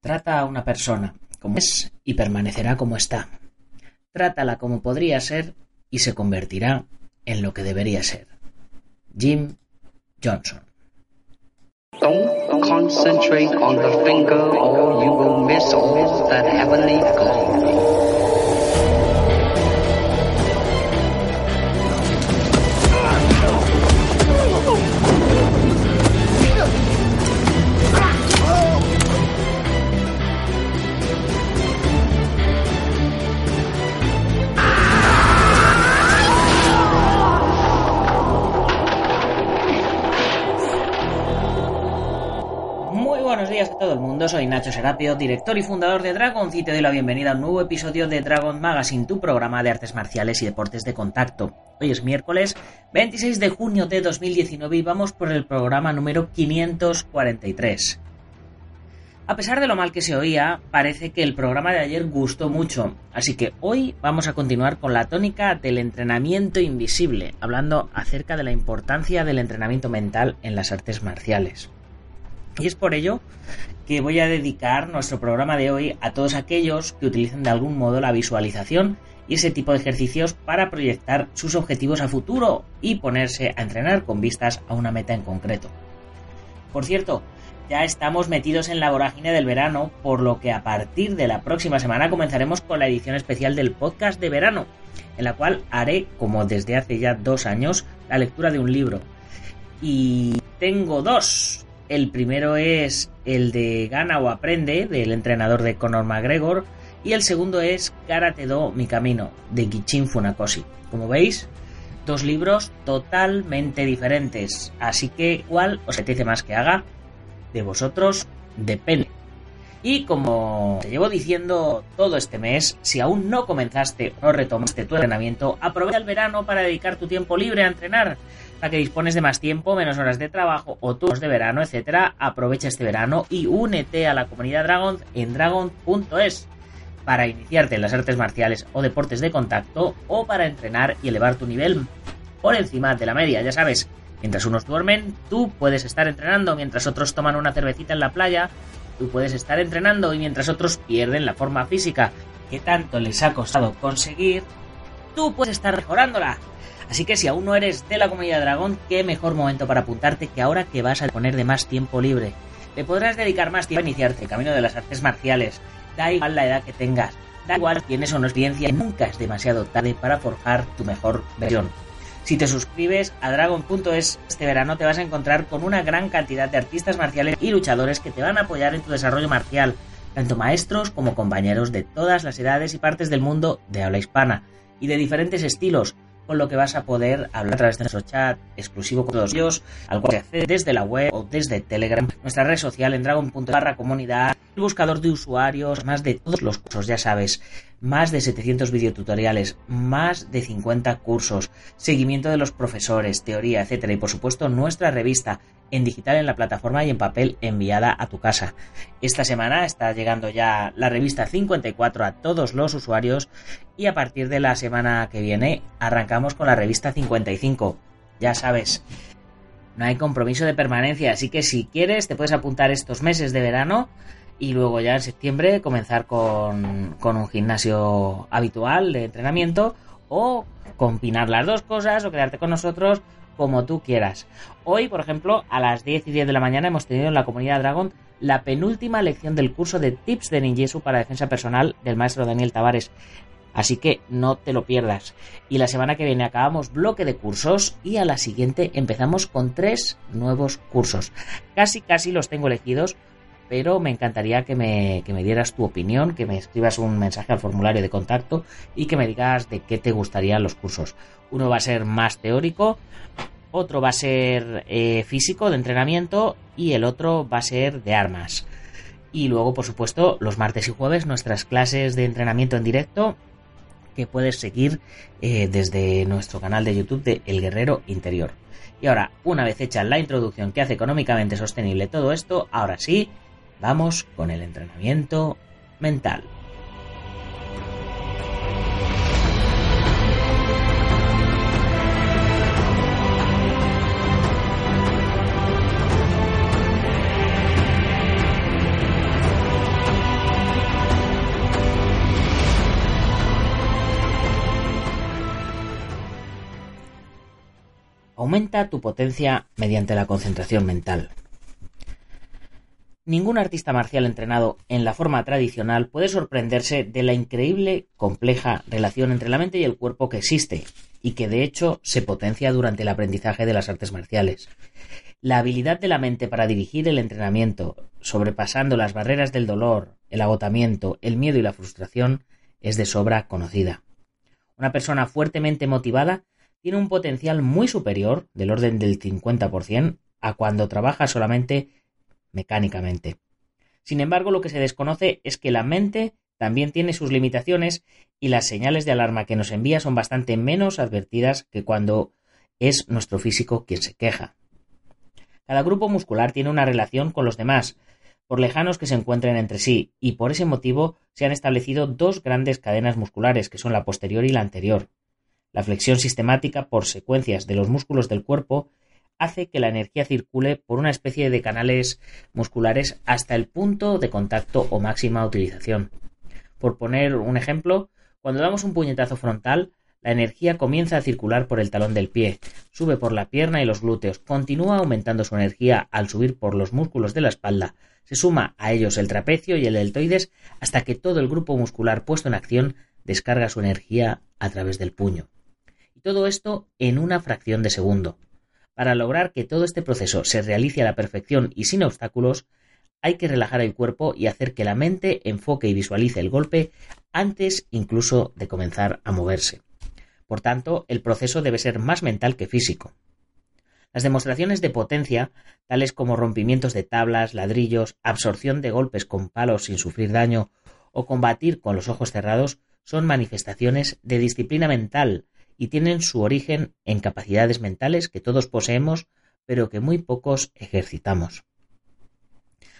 Trata a una persona como es y permanecerá como está. Trátala como podría ser y se convertirá en lo que debería ser. Jim Johnson. Días a todo el mundo, soy Nacho Serapio, director y fundador de Dragon y te doy la bienvenida a un nuevo episodio de Dragon Magazine, tu programa de artes marciales y deportes de contacto. Hoy es miércoles 26 de junio de 2019 y vamos por el programa número 543. A pesar de lo mal que se oía, parece que el programa de ayer gustó mucho, así que hoy vamos a continuar con la tónica del entrenamiento invisible, hablando acerca de la importancia del entrenamiento mental en las artes marciales. Y es por ello que voy a dedicar nuestro programa de hoy a todos aquellos que utilicen de algún modo la visualización y ese tipo de ejercicios para proyectar sus objetivos a futuro y ponerse a entrenar con vistas a una meta en concreto. Por cierto, ya estamos metidos en la vorágine del verano, por lo que a partir de la próxima semana comenzaremos con la edición especial del podcast de verano, en la cual haré, como desde hace ya dos años, la lectura de un libro. Y tengo dos. El primero es el de Gana o Aprende, del entrenador de Conor McGregor, y el segundo es Karate Do Mi Camino, de Gichin Funakoshi. Como veis, dos libros totalmente diferentes, así que ¿cuál os apetece más que haga? De vosotros depende. Y como te llevo diciendo todo este mes, si aún no comenzaste o retomaste tu entrenamiento, aprovecha el verano para dedicar tu tiempo libre a entrenar para que dispones de más tiempo, menos horas de trabajo o turnos de verano, etcétera, aprovecha este verano y únete a la comunidad Dragon en dragon.es para iniciarte en las artes marciales o deportes de contacto o para entrenar y elevar tu nivel por encima de la media, ya sabes. Mientras unos duermen, tú puedes estar entrenando, mientras otros toman una cervecita en la playa, tú puedes estar entrenando y mientras otros pierden la forma física que tanto les ha costado conseguir, tú puedes estar mejorándola. Así que si aún no eres de la comunidad Dragón, qué mejor momento para apuntarte que ahora que vas a poner de más tiempo libre. Te podrás dedicar más tiempo a iniciarte el camino de las artes marciales. Da igual la edad que tengas, da igual tienes o no experiencia, nunca es demasiado tarde para forjar tu mejor versión. Si te suscribes a Dragon.es este verano te vas a encontrar con una gran cantidad de artistas marciales y luchadores que te van a apoyar en tu desarrollo marcial, tanto maestros como compañeros de todas las edades y partes del mundo de habla hispana y de diferentes estilos, con lo que vas a poder hablar a través de nuestro chat exclusivo con todos ellos, al cual se accede desde la web o desde Telegram, nuestra red social en dragon.barra comunidad, el buscador de usuarios, más de todos los cursos, ya sabes, más de 700 videotutoriales, más de 50 cursos, seguimiento de los profesores, teoría, etcétera, y por supuesto nuestra revista en digital en la plataforma y en papel enviada a tu casa. Esta semana está llegando ya la revista 54 a todos los usuarios y a partir de la semana que viene arrancamos con la revista 55. Ya sabes, no hay compromiso de permanencia, así que si quieres te puedes apuntar estos meses de verano y luego ya en septiembre comenzar con, con un gimnasio habitual de entrenamiento o combinar las dos cosas o quedarte con nosotros como tú quieras. Hoy, por ejemplo, a las 10 y 10 de la mañana hemos tenido en la comunidad Dragon la penúltima lección del curso de tips de ninjutsu para defensa personal del maestro Daniel Tavares. Así que no te lo pierdas. Y la semana que viene acabamos bloque de cursos y a la siguiente empezamos con tres nuevos cursos. Casi, casi los tengo elegidos, pero me encantaría que me, que me dieras tu opinión, que me escribas un mensaje al formulario de contacto y que me digas de qué te gustarían los cursos. Uno va a ser más teórico, otro va a ser eh, físico de entrenamiento y el otro va a ser de armas. Y luego, por supuesto, los martes y jueves nuestras clases de entrenamiento en directo que puedes seguir eh, desde nuestro canal de YouTube de El Guerrero Interior. Y ahora, una vez hecha la introducción que hace económicamente sostenible todo esto, ahora sí, Vamos con el entrenamiento mental. Aumenta tu potencia mediante la concentración mental. Ningún artista marcial entrenado en la forma tradicional puede sorprenderse de la increíble, compleja relación entre la mente y el cuerpo que existe, y que de hecho se potencia durante el aprendizaje de las artes marciales. La habilidad de la mente para dirigir el entrenamiento, sobrepasando las barreras del dolor, el agotamiento, el miedo y la frustración, es de sobra conocida. Una persona fuertemente motivada tiene un potencial muy superior, del orden del 50%, a cuando trabaja solamente mecánicamente. Sin embargo, lo que se desconoce es que la mente también tiene sus limitaciones y las señales de alarma que nos envía son bastante menos advertidas que cuando es nuestro físico quien se queja. Cada grupo muscular tiene una relación con los demás, por lejanos que se encuentren entre sí, y por ese motivo se han establecido dos grandes cadenas musculares, que son la posterior y la anterior. La flexión sistemática por secuencias de los músculos del cuerpo hace que la energía circule por una especie de canales musculares hasta el punto de contacto o máxima utilización. Por poner un ejemplo, cuando damos un puñetazo frontal, la energía comienza a circular por el talón del pie, sube por la pierna y los glúteos, continúa aumentando su energía al subir por los músculos de la espalda, se suma a ellos el trapecio y el deltoides hasta que todo el grupo muscular puesto en acción descarga su energía a través del puño. Y todo esto en una fracción de segundo. Para lograr que todo este proceso se realice a la perfección y sin obstáculos, hay que relajar el cuerpo y hacer que la mente enfoque y visualice el golpe antes incluso de comenzar a moverse. Por tanto, el proceso debe ser más mental que físico. Las demostraciones de potencia, tales como rompimientos de tablas, ladrillos, absorción de golpes con palos sin sufrir daño o combatir con los ojos cerrados, son manifestaciones de disciplina mental y tienen su origen en capacidades mentales que todos poseemos, pero que muy pocos ejercitamos.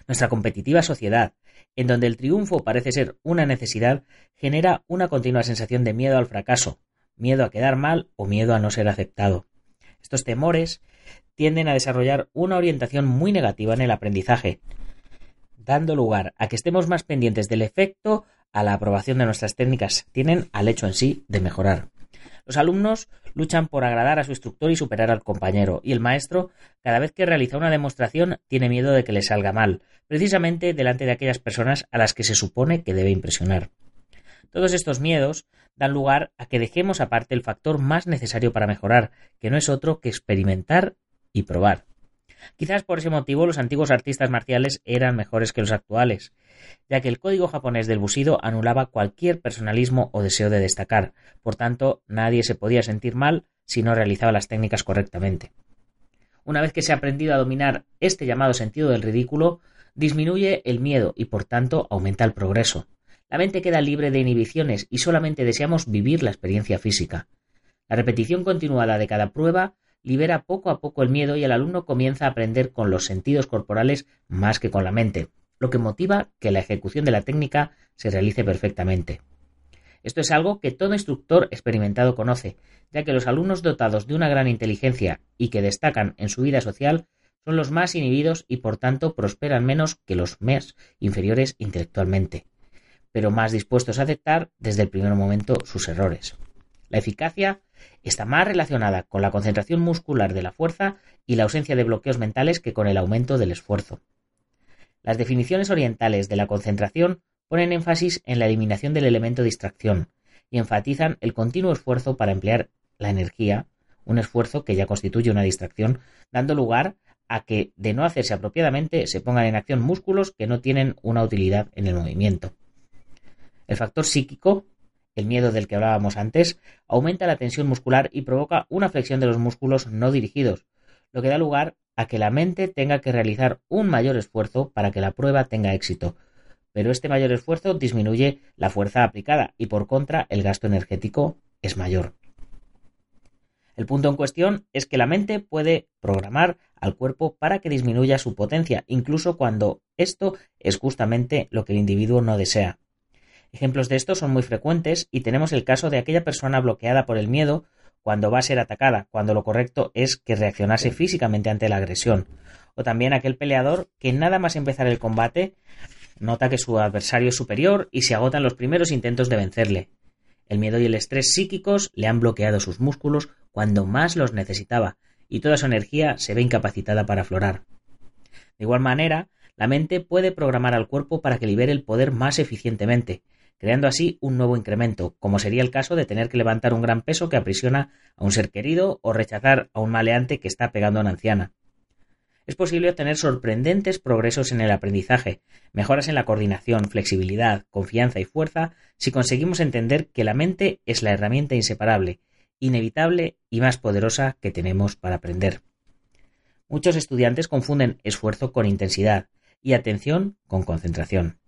Nuestra competitiva sociedad, en donde el triunfo parece ser una necesidad, genera una continua sensación de miedo al fracaso, miedo a quedar mal o miedo a no ser aceptado. Estos temores tienden a desarrollar una orientación muy negativa en el aprendizaje, dando lugar a que estemos más pendientes del efecto a la aprobación de nuestras técnicas tienen al hecho en sí de mejorar. Los alumnos luchan por agradar a su instructor y superar al compañero, y el maestro, cada vez que realiza una demostración, tiene miedo de que le salga mal, precisamente delante de aquellas personas a las que se supone que debe impresionar. Todos estos miedos dan lugar a que dejemos aparte el factor más necesario para mejorar, que no es otro que experimentar y probar. Quizás por ese motivo los antiguos artistas marciales eran mejores que los actuales, ya que el código japonés del busido anulaba cualquier personalismo o deseo de destacar, por tanto nadie se podía sentir mal si no realizaba las técnicas correctamente. Una vez que se ha aprendido a dominar este llamado sentido del ridículo, disminuye el miedo y por tanto aumenta el progreso. La mente queda libre de inhibiciones y solamente deseamos vivir la experiencia física. La repetición continuada de cada prueba libera poco a poco el miedo y el alumno comienza a aprender con los sentidos corporales más que con la mente, lo que motiva que la ejecución de la técnica se realice perfectamente. Esto es algo que todo instructor experimentado conoce, ya que los alumnos dotados de una gran inteligencia y que destacan en su vida social son los más inhibidos y por tanto prosperan menos que los más inferiores intelectualmente, pero más dispuestos a aceptar desde el primer momento sus errores. La eficacia está más relacionada con la concentración muscular de la fuerza y la ausencia de bloqueos mentales que con el aumento del esfuerzo. Las definiciones orientales de la concentración ponen énfasis en la eliminación del elemento distracción y enfatizan el continuo esfuerzo para emplear la energía, un esfuerzo que ya constituye una distracción, dando lugar a que, de no hacerse apropiadamente, se pongan en acción músculos que no tienen una utilidad en el movimiento. El factor psíquico el miedo del que hablábamos antes, aumenta la tensión muscular y provoca una flexión de los músculos no dirigidos, lo que da lugar a que la mente tenga que realizar un mayor esfuerzo para que la prueba tenga éxito. Pero este mayor esfuerzo disminuye la fuerza aplicada y por contra el gasto energético es mayor. El punto en cuestión es que la mente puede programar al cuerpo para que disminuya su potencia, incluso cuando esto es justamente lo que el individuo no desea. Ejemplos de esto son muy frecuentes y tenemos el caso de aquella persona bloqueada por el miedo cuando va a ser atacada, cuando lo correcto es que reaccionase físicamente ante la agresión. O también aquel peleador que nada más empezar el combate nota que su adversario es superior y se agotan los primeros intentos de vencerle. El miedo y el estrés psíquicos le han bloqueado sus músculos cuando más los necesitaba, y toda su energía se ve incapacitada para aflorar. De igual manera, la mente puede programar al cuerpo para que libere el poder más eficientemente, creando así un nuevo incremento, como sería el caso de tener que levantar un gran peso que aprisiona a un ser querido o rechazar a un maleante que está pegando a una anciana. Es posible obtener sorprendentes progresos en el aprendizaje, mejoras en la coordinación, flexibilidad, confianza y fuerza si conseguimos entender que la mente es la herramienta inseparable, inevitable y más poderosa que tenemos para aprender. Muchos estudiantes confunden esfuerzo con intensidad y atención con concentración.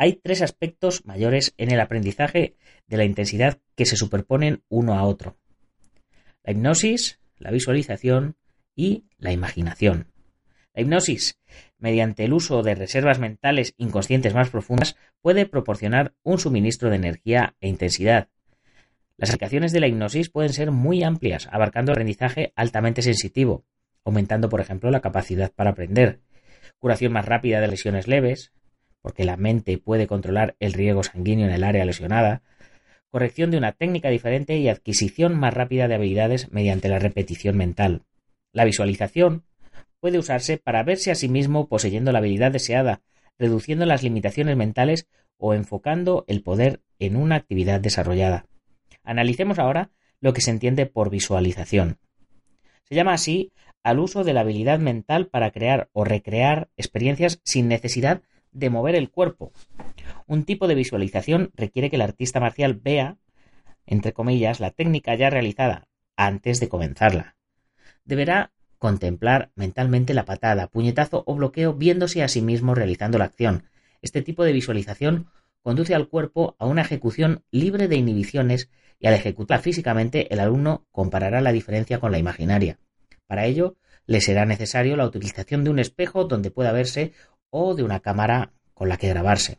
Hay tres aspectos mayores en el aprendizaje de la intensidad que se superponen uno a otro. La hipnosis, la visualización y la imaginación. La hipnosis, mediante el uso de reservas mentales inconscientes más profundas, puede proporcionar un suministro de energía e intensidad. Las aplicaciones de la hipnosis pueden ser muy amplias, abarcando el aprendizaje altamente sensitivo, aumentando, por ejemplo, la capacidad para aprender, curación más rápida de lesiones leves, porque la mente puede controlar el riego sanguíneo en el área lesionada, corrección de una técnica diferente y adquisición más rápida de habilidades mediante la repetición mental. La visualización puede usarse para verse a sí mismo poseyendo la habilidad deseada, reduciendo las limitaciones mentales o enfocando el poder en una actividad desarrollada. Analicemos ahora lo que se entiende por visualización. Se llama así al uso de la habilidad mental para crear o recrear experiencias sin necesidad de mover el cuerpo. Un tipo de visualización requiere que el artista marcial vea, entre comillas, la técnica ya realizada antes de comenzarla. Deberá contemplar mentalmente la patada, puñetazo o bloqueo viéndose a sí mismo realizando la acción. Este tipo de visualización conduce al cuerpo a una ejecución libre de inhibiciones y al ejecutar físicamente el alumno comparará la diferencia con la imaginaria. Para ello, le será necesario la utilización de un espejo donde pueda verse o de una cámara con la que grabarse.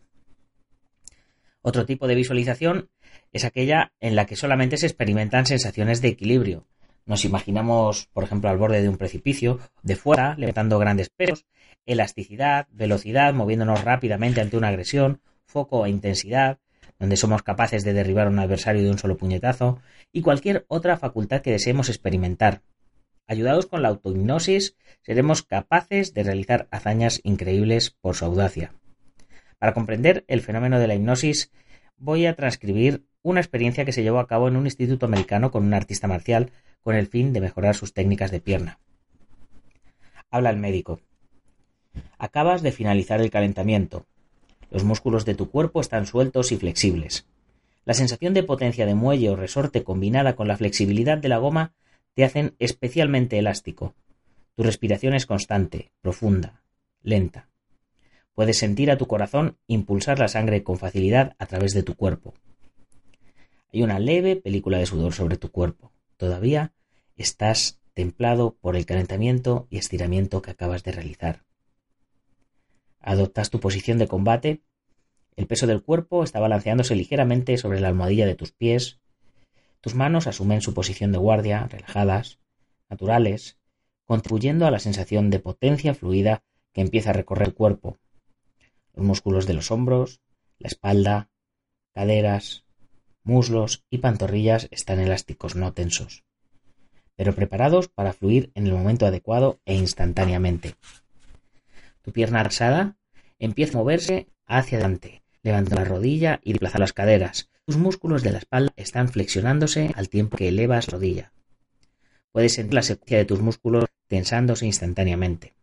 Otro tipo de visualización es aquella en la que solamente se experimentan sensaciones de equilibrio. Nos imaginamos, por ejemplo, al borde de un precipicio, de fuera, levantando grandes pesos, elasticidad, velocidad, moviéndonos rápidamente ante una agresión, foco e intensidad, donde somos capaces de derribar a un adversario de un solo puñetazo, y cualquier otra facultad que deseemos experimentar, Ayudados con la autohipnosis, seremos capaces de realizar hazañas increíbles por su audacia. Para comprender el fenómeno de la hipnosis, voy a transcribir una experiencia que se llevó a cabo en un instituto americano con un artista marcial con el fin de mejorar sus técnicas de pierna. Habla el médico. Acabas de finalizar el calentamiento. Los músculos de tu cuerpo están sueltos y flexibles. La sensación de potencia de muelle o resorte combinada con la flexibilidad de la goma te hacen especialmente elástico. Tu respiración es constante, profunda, lenta. Puedes sentir a tu corazón impulsar la sangre con facilidad a través de tu cuerpo. Hay una leve película de sudor sobre tu cuerpo. Todavía estás templado por el calentamiento y estiramiento que acabas de realizar. Adoptas tu posición de combate. El peso del cuerpo está balanceándose ligeramente sobre la almohadilla de tus pies tus manos asumen su posición de guardia, relajadas, naturales, contribuyendo a la sensación de potencia fluida que empieza a recorrer el cuerpo. Los músculos de los hombros, la espalda, caderas, muslos y pantorrillas están elásticos, no tensos, pero preparados para fluir en el momento adecuado e instantáneamente. Tu pierna arsada empieza a moverse hacia adelante, levantando la rodilla y desplazando las caderas, tus músculos de la espalda están flexionándose al tiempo que elevas la rodilla. Puedes sentir la secuencia de tus músculos tensándose instantáneamente.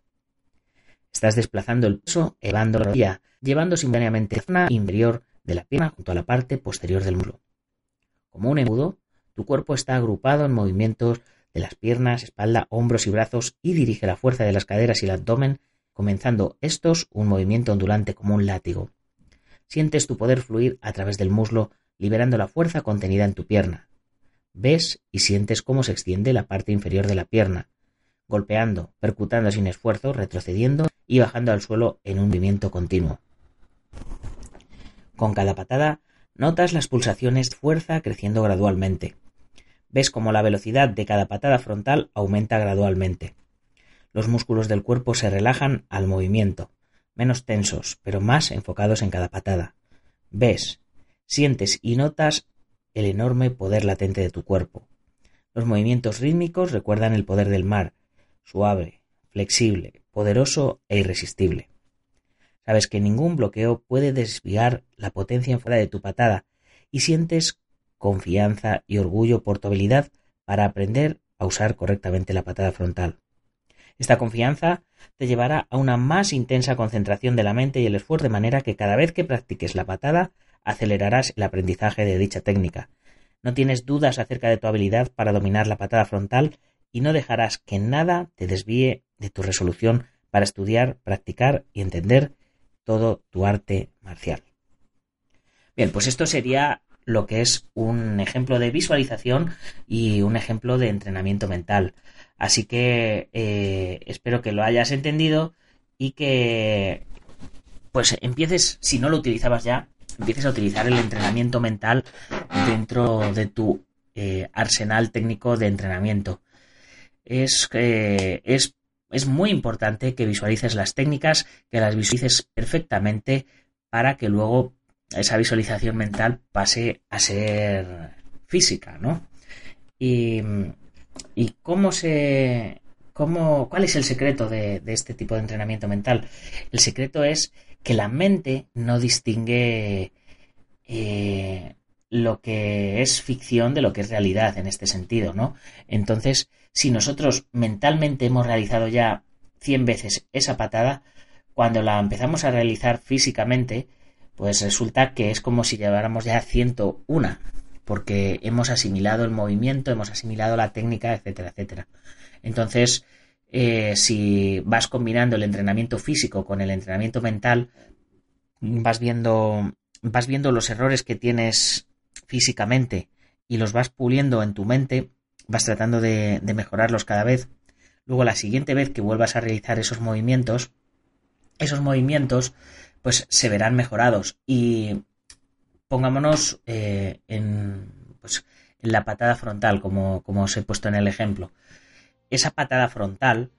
Estás desplazando el peso, elevando la rodilla, llevando simultáneamente la zona inferior de la pierna junto a la parte posterior del muslo. Como un embudo, tu cuerpo está agrupado en movimientos de las piernas, espalda, hombros y brazos y dirige la fuerza de las caderas y el abdomen, comenzando estos un movimiento ondulante como un látigo. Sientes tu poder fluir a través del muslo liberando la fuerza contenida en tu pierna. Ves y sientes cómo se extiende la parte inferior de la pierna, golpeando, percutando sin esfuerzo, retrocediendo y bajando al suelo en un movimiento continuo. Con cada patada notas las pulsaciones de fuerza creciendo gradualmente. Ves cómo la velocidad de cada patada frontal aumenta gradualmente. Los músculos del cuerpo se relajan al movimiento, menos tensos, pero más enfocados en cada patada. Ves, Sientes y notas el enorme poder latente de tu cuerpo. Los movimientos rítmicos recuerdan el poder del mar, suave, flexible, poderoso e irresistible. Sabes que ningún bloqueo puede desviar la potencia en fuera de tu patada y sientes confianza y orgullo por tu habilidad para aprender a usar correctamente la patada frontal. Esta confianza te llevará a una más intensa concentración de la mente y el esfuerzo de manera que cada vez que practiques la patada acelerarás el aprendizaje de dicha técnica. No tienes dudas acerca de tu habilidad para dominar la patada frontal y no dejarás que nada te desvíe de tu resolución para estudiar, practicar y entender todo tu arte marcial. Bien, pues esto sería lo que es un ejemplo de visualización y un ejemplo de entrenamiento mental. Así que eh, espero que lo hayas entendido y que pues empieces, si no lo utilizabas ya, empieces a utilizar el entrenamiento mental dentro de tu eh, arsenal técnico de entrenamiento. Es, es es muy importante que visualices las técnicas, que las visualices perfectamente para que luego esa visualización mental pase a ser física, ¿no? Y, cómo se... Cómo, ¿Cuál es el secreto de, este tipo de entrenamiento mental? El secreto es que la mente no distingue eh, lo que es ficción de lo que es realidad en este sentido, ¿no? Entonces, si nosotros mentalmente hemos realizado ya 100 veces esa patada, cuando la empezamos a realizar físicamente, pues resulta que es como si lleváramos ya 101, porque hemos asimilado el movimiento, hemos asimilado la técnica, etcétera, etcétera. Entonces, eh, si vas combinando el entrenamiento físico con el entrenamiento mental, vas viendo, vas viendo los errores que tienes físicamente y los vas puliendo en tu mente, vas tratando de, mejorarlos cada vez. Luego la siguiente vez que vuelvas a realizar esos movimientos, esos movimientos pues se verán mejorados y pongámonos eh, en, pues, en la patada frontal como, como os he puesto en el ejemplo. Esa patada frontal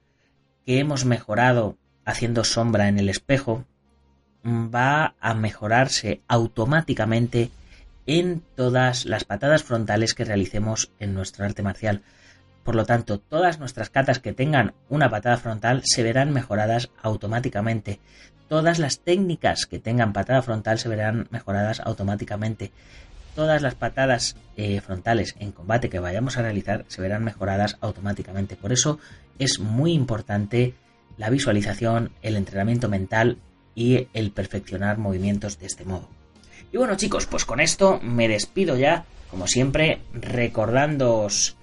que hemos mejorado haciendo sombra en el espejo va a mejorarse automáticamente en todas las patadas frontales que realicemos en nuestro arte marcial. Por lo tanto, todas nuestras catas que tengan una patada frontal se verán mejoradas automáticamente. Todas las técnicas que tengan patada frontal se verán mejoradas automáticamente. Todas las patadas eh, frontales en combate que vayamos a realizar se verán mejoradas automáticamente. Por eso es muy importante la visualización, el entrenamiento mental y el perfeccionar movimientos de este modo. Y bueno chicos, pues con esto me despido ya, como siempre, recordándoos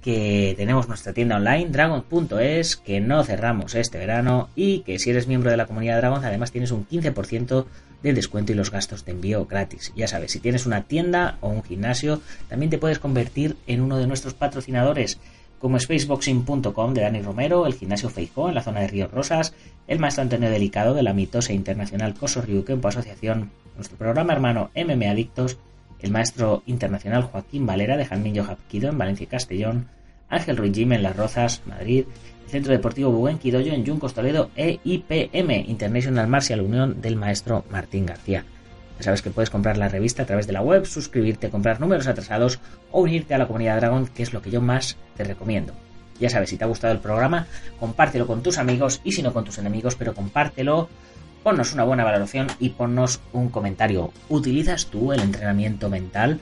que tenemos nuestra tienda online, dragon.es, que no cerramos este verano y que si eres miembro de la comunidad Dragon además tienes un 15% de descuento y los gastos de envío gratis. Ya sabes, si tienes una tienda o un gimnasio, también te puedes convertir en uno de nuestros patrocinadores como spaceboxing.com de Dani Romero, el gimnasio Feijó en la zona de Ríos Rosas, el maestro Antonio Delicado de la mitosa internacional Coso Ryuken Asociación, nuestro programa hermano MM Adictos, el maestro internacional Joaquín Valera de Janminho Hapkido en Valencia y Castellón, Ángel Ruiz Jim en Las Rozas, Madrid, el Centro Deportivo Buguen Quidoyo en Yuncos Toledo e IPM, International Martial Unión del maestro Martín García. Ya sabes que puedes comprar la revista a través de la web, suscribirte, comprar números atrasados o unirte a la comunidad Dragon, que es lo que yo más te recomiendo. Ya sabes, si te ha gustado el programa, compártelo con tus amigos y si no con tus enemigos, pero compártelo, ponnos una buena valoración y ponnos un comentario. ¿Utilizas tú el entrenamiento mental?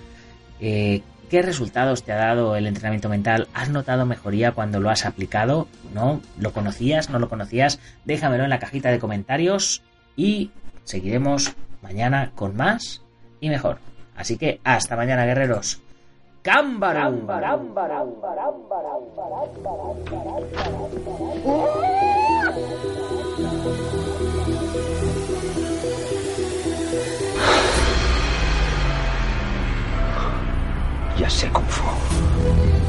Eh, ¿Qué resultados te ha dado el entrenamiento mental? ¿Has notado mejoría cuando lo has aplicado? ¿No? ¿Lo conocías? ¿No lo conocías? Déjamelo en la cajita de comentarios y seguiremos mañana con más y mejor. Así que hasta mañana, guerreros. ¡Cámbaro! Ya sé fue.